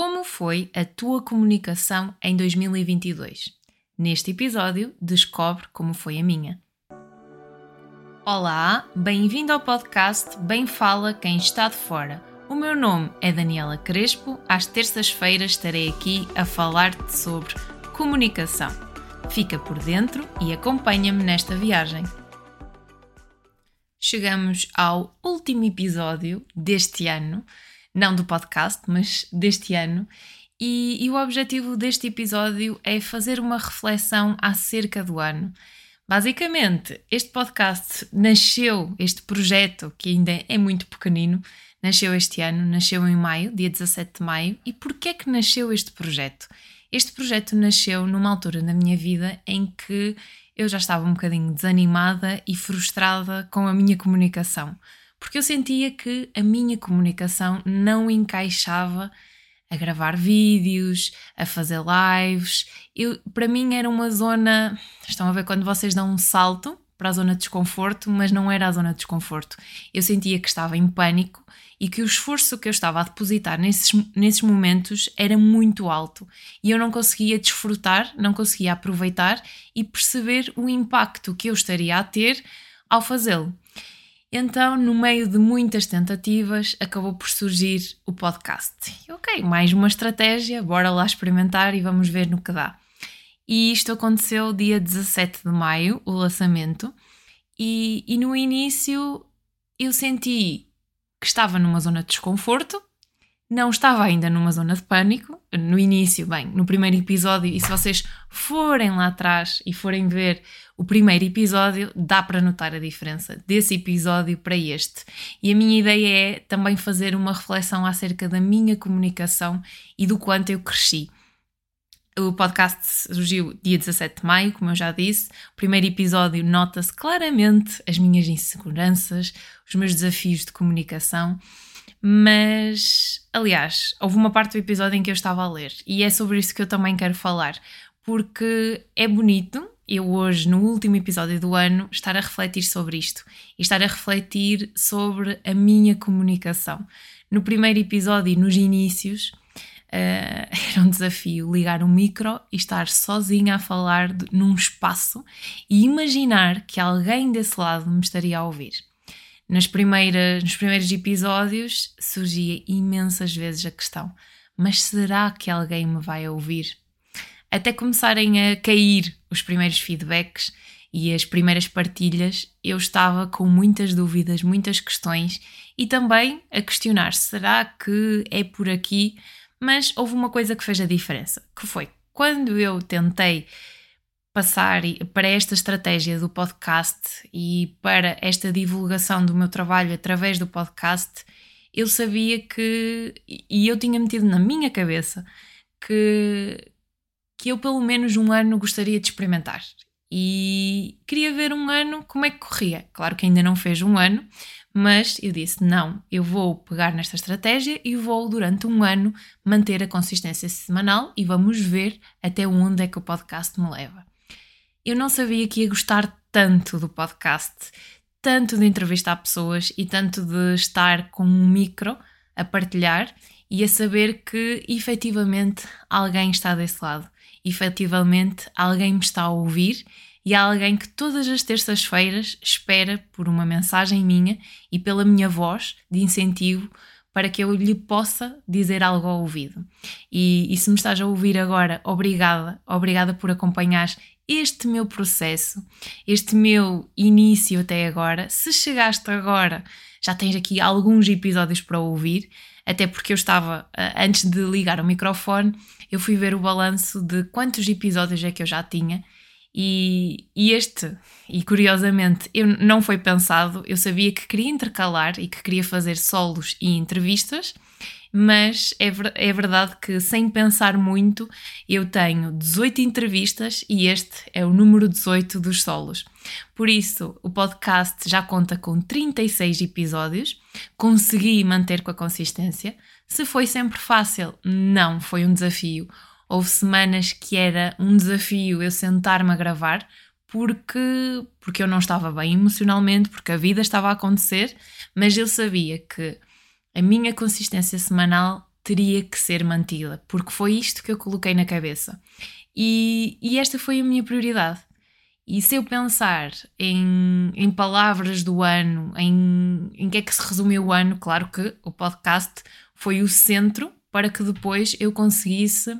Como foi a tua comunicação em 2022? Neste episódio, descobre como foi a minha. Olá, bem-vindo ao podcast Bem Fala Quem Está de Fora. O meu nome é Daniela Crespo. Às terças-feiras estarei aqui a falar-te sobre comunicação. Fica por dentro e acompanha-me nesta viagem. Chegamos ao último episódio deste ano não do podcast, mas deste ano. E, e, o objetivo deste episódio é fazer uma reflexão acerca do ano. Basicamente, este podcast nasceu, este projeto, que ainda é muito pequenino, nasceu este ano, nasceu em maio, dia 17 de maio. E porquê é que nasceu este projeto? Este projeto nasceu numa altura da minha vida em que eu já estava um bocadinho desanimada e frustrada com a minha comunicação porque eu sentia que a minha comunicação não encaixava a gravar vídeos, a fazer lives. Eu, para mim era uma zona. Estão a ver quando vocês dão um salto para a zona de desconforto, mas não era a zona de desconforto. Eu sentia que estava em pânico e que o esforço que eu estava a depositar nesses, nesses momentos era muito alto e eu não conseguia desfrutar, não conseguia aproveitar e perceber o impacto que eu estaria a ter ao fazê-lo. Então, no meio de muitas tentativas, acabou por surgir o podcast. Ok, mais uma estratégia, bora lá experimentar e vamos ver no que dá. E isto aconteceu dia 17 de maio, o lançamento, e, e no início eu senti que estava numa zona de desconforto, não estava ainda numa zona de pânico. No início, bem, no primeiro episódio, e se vocês forem lá atrás e forem ver o primeiro episódio, dá para notar a diferença desse episódio para este. E a minha ideia é também fazer uma reflexão acerca da minha comunicação e do quanto eu cresci. O podcast surgiu dia 17 de maio, como eu já disse. O primeiro episódio nota-se claramente as minhas inseguranças, os meus desafios de comunicação. Mas, aliás, houve uma parte do episódio em que eu estava a ler e é sobre isso que eu também quero falar, porque é bonito eu hoje, no último episódio do ano, estar a refletir sobre isto e estar a refletir sobre a minha comunicação. No primeiro episódio, nos inícios, Uh, era um desafio ligar um micro e estar sozinha a falar de, num espaço e imaginar que alguém desse lado me estaria a ouvir nas primeiras, nos primeiros episódios surgia imensas vezes a questão: mas será que alguém me vai ouvir? Até começarem a cair os primeiros feedbacks e as primeiras partilhas, eu estava com muitas dúvidas, muitas questões e também a questionar: será que é por aqui? Mas houve uma coisa que fez a diferença, que foi quando eu tentei passar para esta estratégia do podcast e para esta divulgação do meu trabalho através do podcast, eu sabia que, e eu tinha metido na minha cabeça, que, que eu pelo menos um ano gostaria de experimentar. E queria ver um ano como é que corria. Claro que ainda não fez um ano, mas eu disse: não, eu vou pegar nesta estratégia e vou durante um ano manter a consistência semanal e vamos ver até onde é que o podcast me leva eu não sabia que ia gostar tanto do podcast, tanto de entrevistar pessoas e tanto de estar com um micro a partilhar e a saber que efetivamente alguém está desse lado, efetivamente alguém me está a ouvir e há alguém que todas as terças-feiras espera por uma mensagem minha e pela minha voz de incentivo para que eu lhe possa dizer algo ao ouvido. E, e se me estás a ouvir agora, obrigada, obrigada por acompanhar este meu processo, este meu início até agora. Se chegaste agora, já tens aqui alguns episódios para ouvir, até porque eu estava, eh, antes de ligar o microfone, eu fui ver o balanço de quantos episódios é que eu já tinha. E, e, este, e curiosamente, eu, não foi pensado, eu sabia que queria intercalar e que queria fazer solos e entrevistas, mas é, é verdade que sem pensar muito eu tenho 18 entrevistas e este é o número 18 dos solos. Por isso, o podcast já conta com 36 episódios, consegui manter com a consistência. Se foi sempre fácil, não, foi um desafio. Houve semanas que era um desafio eu sentar-me a gravar, porque, porque eu não estava bem emocionalmente, porque a vida estava a acontecer, mas eu sabia que a minha consistência semanal teria que ser mantida, porque foi isto que eu coloquei na cabeça. E, e esta foi a minha prioridade. E se eu pensar em, em palavras do ano, em, em que é que se resumiu o ano, claro que o podcast foi o centro para que depois eu conseguisse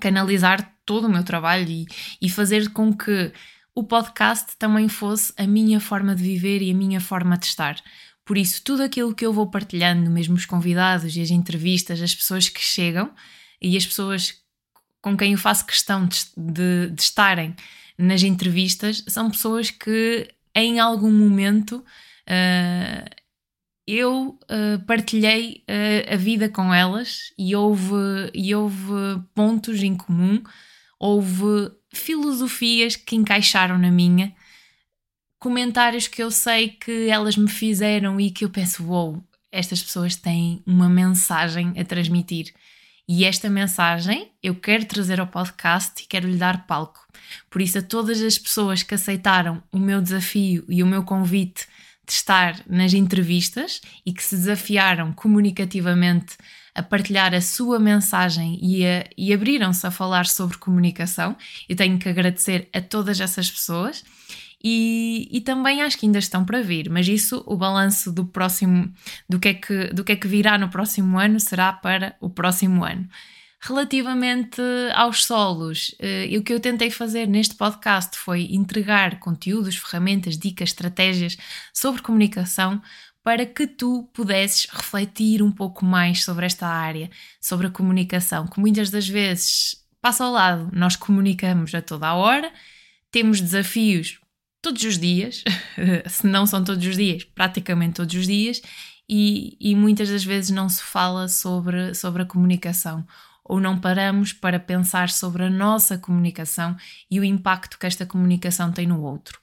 canalizar todo o meu trabalho e, e fazer com que o podcast também fosse a minha forma de viver e a minha forma de estar. Por isso, tudo aquilo que eu vou partilhando, mesmo os convidados e as entrevistas, as pessoas que chegam e as pessoas com quem eu faço questão de, de, de estarem nas entrevistas, são pessoas que em algum momento uh, eu uh, partilhei uh, a vida com elas e houve, e houve pontos em comum, houve filosofias que encaixaram na minha, comentários que eu sei que elas me fizeram e que eu penso, wow, estas pessoas têm uma mensagem a transmitir. E esta mensagem eu quero trazer ao podcast e quero lhe dar palco. Por isso, a todas as pessoas que aceitaram o meu desafio e o meu convite estar nas entrevistas e que se desafiaram comunicativamente a partilhar a sua mensagem e, e abriram-se a falar sobre comunicação. Eu tenho que agradecer a todas essas pessoas. E, e, também acho que ainda estão para vir, mas isso, o balanço do próximo, do que, é que, do que é que virá no próximo ano, será para o próximo ano. Relativamente aos solos, eh, o que eu tentei fazer neste podcast foi entregar conteúdos, ferramentas, dicas, estratégias sobre comunicação para que tu pudesses refletir um pouco mais sobre esta área, sobre a comunicação, que muitas das vezes passa ao lado. Nós comunicamos a toda a hora, temos desafios todos os dias, se não são todos os dias, praticamente todos os dias, e, e muitas das vezes não se fala sobre, sobre a comunicação ou não paramos para pensar sobre a nossa comunicação e o impacto que esta comunicação tem no outro.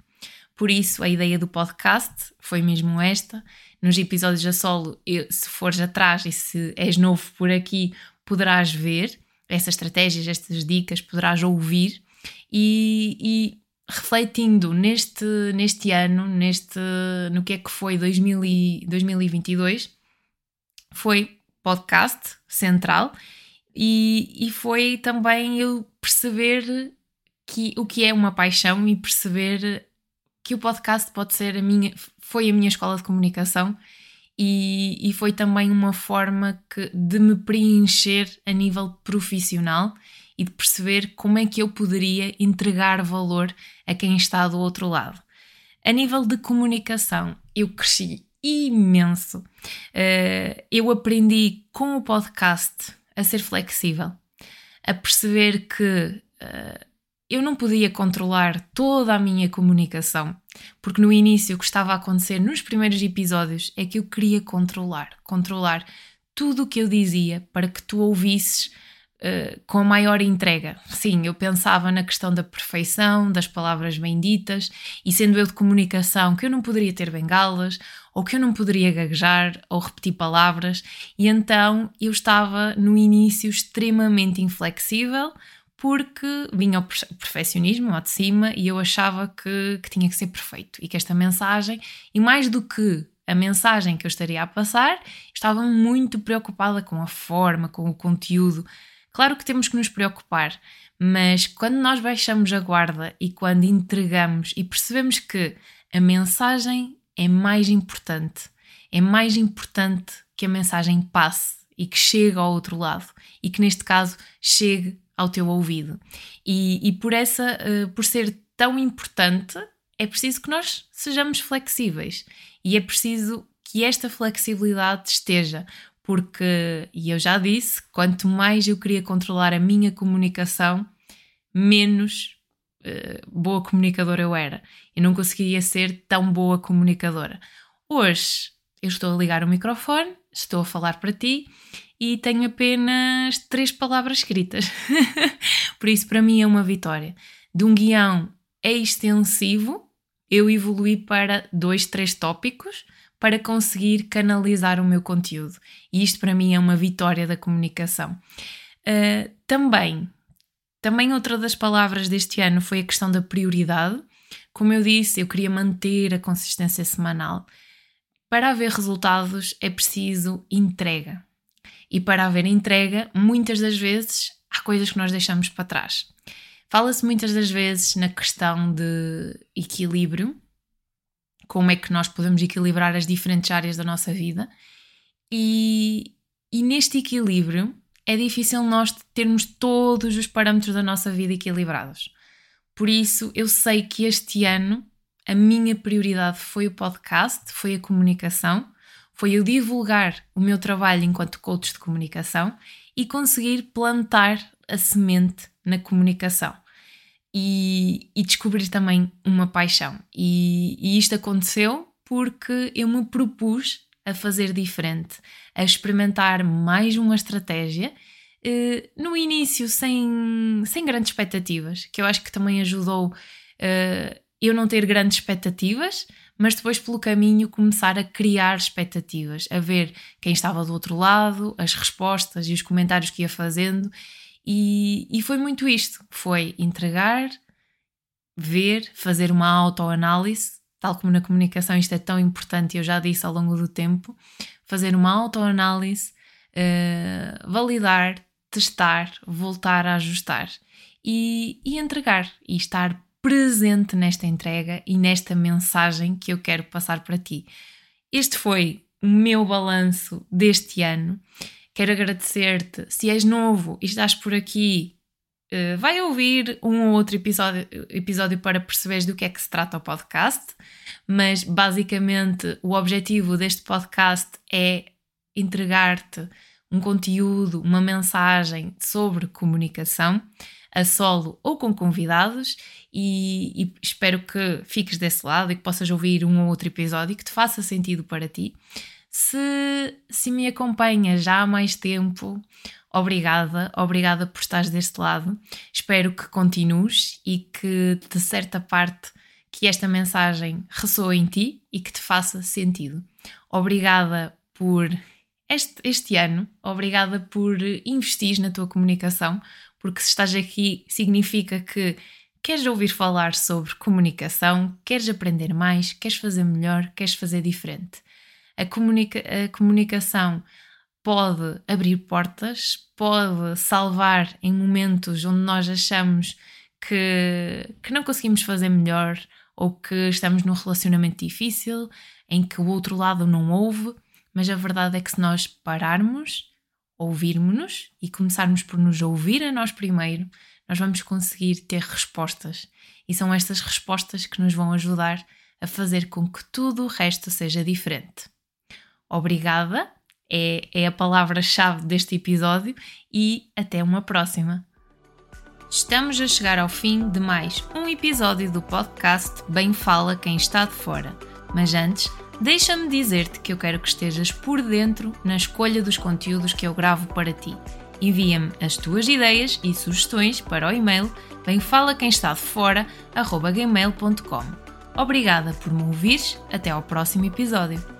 Por isso, a ideia do podcast foi mesmo esta. Nos episódios a solo, se fores atrás e se és novo por aqui, poderás ver essas estratégias, estas dicas, poderás ouvir e, e refletindo neste, neste ano, neste, no que é que foi 2000 e, 2022, foi podcast central e, e foi também eu perceber que, o que é uma paixão e perceber que o podcast pode ser a minha, foi a minha escola de comunicação e, e foi também uma forma que, de me preencher a nível profissional e de perceber como é que eu poderia entregar valor a quem está do outro lado. A nível de comunicação, eu cresci imenso. Uh, eu aprendi com o podcast a ser flexível, a perceber que uh, eu não podia controlar toda a minha comunicação, porque no início o que estava a acontecer nos primeiros episódios é que eu queria controlar, controlar tudo o que eu dizia para que tu ouvisses uh, com maior entrega. Sim, eu pensava na questão da perfeição, das palavras benditas, e sendo eu de comunicação que eu não poderia ter bengalas ou que eu não poderia gaguejar ou repetir palavras, e então eu estava no início extremamente inflexível porque vinha o perfeccionismo lá de cima e eu achava que, que tinha que ser perfeito e que esta mensagem, e mais do que a mensagem que eu estaria a passar, estava muito preocupada com a forma, com o conteúdo. Claro que temos que nos preocupar, mas quando nós baixamos a guarda e quando entregamos e percebemos que a mensagem é mais importante. É mais importante que a mensagem passe e que chegue ao outro lado e que neste caso chegue ao teu ouvido. E, e por essa, uh, por ser tão importante, é preciso que nós sejamos flexíveis e é preciso que esta flexibilidade esteja, porque, e eu já disse, quanto mais eu queria controlar a minha comunicação, menos boa comunicadora eu era. Eu não conseguia ser tão boa comunicadora. Hoje eu estou a ligar o microfone, estou a falar para ti e tenho apenas três palavras escritas. Por isso, para mim, é uma vitória. De um guião extensivo, eu evolui para dois, três tópicos para conseguir canalizar o meu conteúdo. E isto, para mim, é uma vitória da comunicação. Uh, também também outra das palavras deste ano foi a questão da prioridade. Como eu disse, eu queria manter a consistência semanal. Para haver resultados é preciso entrega. E para haver entrega, muitas das vezes há coisas que nós deixamos para trás. Fala-se muitas das vezes na questão de equilíbrio, como é que nós podemos equilibrar as diferentes áreas da nossa vida, e, e neste equilíbrio é difícil nós termos todos os parâmetros da nossa vida equilibrados. Por isso, eu sei que este ano a minha prioridade foi o podcast, foi a comunicação, foi eu divulgar o meu trabalho enquanto coach de comunicação e conseguir plantar a semente na comunicação e, e descobrir também uma paixão. E, e isto aconteceu porque eu me propus a fazer diferente, a experimentar mais uma estratégia. Uh, no início, sem, sem grandes expectativas, que eu acho que também ajudou uh, eu não ter grandes expectativas, mas depois pelo caminho começar a criar expectativas, a ver quem estava do outro lado, as respostas e os comentários que ia fazendo. E, e foi muito isto: foi entregar, ver, fazer uma autoanálise, tal como na comunicação isto é tão importante, eu já disse ao longo do tempo, fazer uma autoanálise, uh, validar, testar, voltar a ajustar e, e entregar e estar presente nesta entrega e nesta mensagem que eu quero passar para ti. Este foi o meu balanço deste ano. Quero agradecer-te. Se és novo e estás por aqui, eh, vai ouvir um ou outro episódio, episódio para perceberes do que é que se trata o podcast, mas basicamente o objetivo deste podcast é entregar-te um conteúdo, uma mensagem sobre comunicação a solo ou com convidados e, e, espero que fiques desse lado e que possas ouvir um ou outro episódio que te faça sentido para ti. Se, se me acompanhas já há mais tempo, obrigada, obrigada por estares deste lado. Espero que continues e que de certa parte que esta mensagem ressoe em ti e que te faça sentido. Obrigada por este, este ano, obrigada por investir na tua comunicação, porque se estás aqui significa que queres ouvir falar sobre comunicação, queres aprender mais, queres fazer melhor, queres fazer diferente. A, comunica a comunicação pode abrir portas, pode salvar em momentos onde nós achamos que, que não conseguimos fazer melhor ou que estamos num relacionamento difícil, em que o outro lado não ouve, mas a verdade é que se nós pararmos ouvirmos-nos e começarmos por nos ouvir a nós primeiro, nós vamos conseguir ter respostas. E são estas respostas que nos vão ajudar a fazer com que tudo o resto seja diferente. Obrigada é, é a palavra-chave deste episódio e até uma próxima. Estamos a chegar ao fim de mais um episódio do podcast Bem Fala Quem Está de Fora. Mas antes, Deixa-me dizer-te que eu quero que estejas por dentro na escolha dos conteúdos que eu gravo para ti. Envia-me as tuas ideias e sugestões para o e-mail bemfalaquemestadefora.gmail.com Obrigada por me ouvires, até ao próximo episódio.